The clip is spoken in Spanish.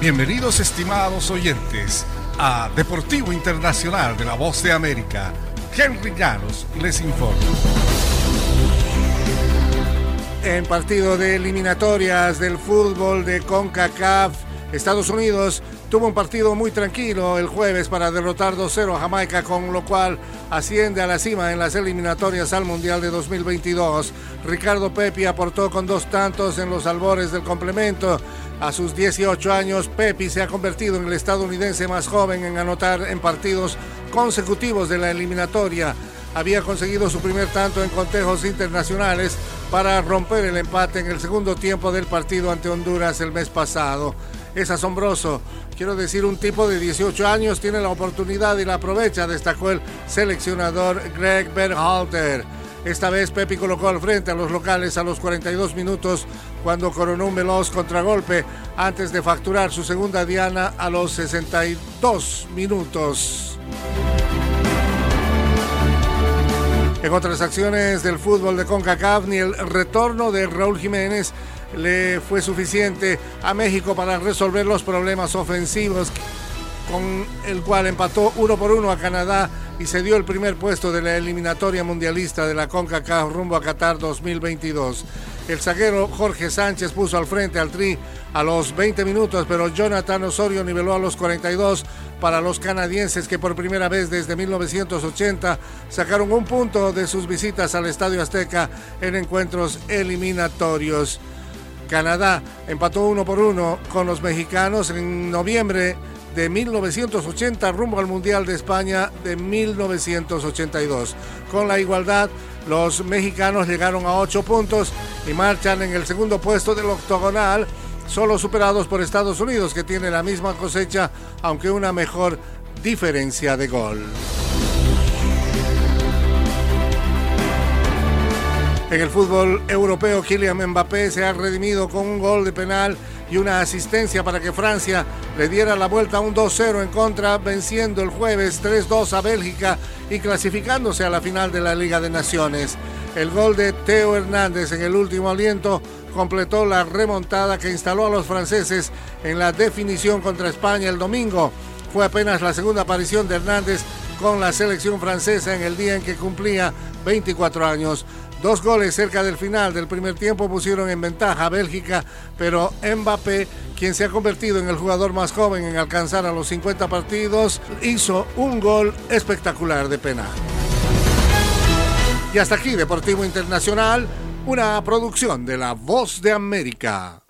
Bienvenidos estimados oyentes a Deportivo Internacional de la Voz de América. Henry Llanos les informa. En partido de eliminatorias del fútbol de CONCACAF, Estados Unidos tuvo un partido muy tranquilo el jueves para derrotar 2-0 a Jamaica, con lo cual asciende a la cima en las eliminatorias al Mundial de 2022. Ricardo Pepi aportó con dos tantos en los albores del complemento. A sus 18 años, Pepi se ha convertido en el estadounidense más joven en anotar en partidos consecutivos de la eliminatoria. Había conseguido su primer tanto en contejos internacionales para romper el empate en el segundo tiempo del partido ante Honduras el mes pasado es asombroso. Quiero decir, un tipo de 18 años tiene la oportunidad y la aprovecha, destacó el seleccionador Greg Berhalter. Esta vez Pepi colocó al frente a los locales a los 42 minutos cuando coronó un veloz contragolpe antes de facturar su segunda diana a los 62 minutos. En otras acciones del fútbol de CONCACAF, ni el retorno de Raúl Jiménez le fue suficiente a México para resolver los problemas ofensivos con el cual empató uno por uno a Canadá y se dio el primer puesto de la eliminatoria mundialista de la CONCACAF rumbo a Qatar 2022. El zaguero Jorge Sánchez puso al frente al Tri a los 20 minutos, pero Jonathan Osorio niveló a los 42 para los canadienses que por primera vez desde 1980 sacaron un punto de sus visitas al Estadio Azteca en encuentros eliminatorios. Canadá empató uno por uno con los mexicanos en noviembre de 1980 rumbo al Mundial de España de 1982. Con la igualdad, los mexicanos llegaron a ocho puntos y marchan en el segundo puesto del octogonal, solo superados por Estados Unidos, que tiene la misma cosecha, aunque una mejor diferencia de gol. En el fútbol europeo, Kylian Mbappé se ha redimido con un gol de penal y una asistencia para que Francia le diera la vuelta a un 2-0 en contra, venciendo el jueves 3-2 a Bélgica y clasificándose a la final de la Liga de Naciones. El gol de Teo Hernández en el último aliento completó la remontada que instaló a los franceses en la definición contra España el domingo. Fue apenas la segunda aparición de Hernández con la selección francesa en el día en que cumplía 24 años. Dos goles cerca del final del primer tiempo pusieron en ventaja a Bélgica, pero Mbappé, quien se ha convertido en el jugador más joven en alcanzar a los 50 partidos, hizo un gol espectacular de penal. Y hasta aquí Deportivo Internacional, una producción de La Voz de América.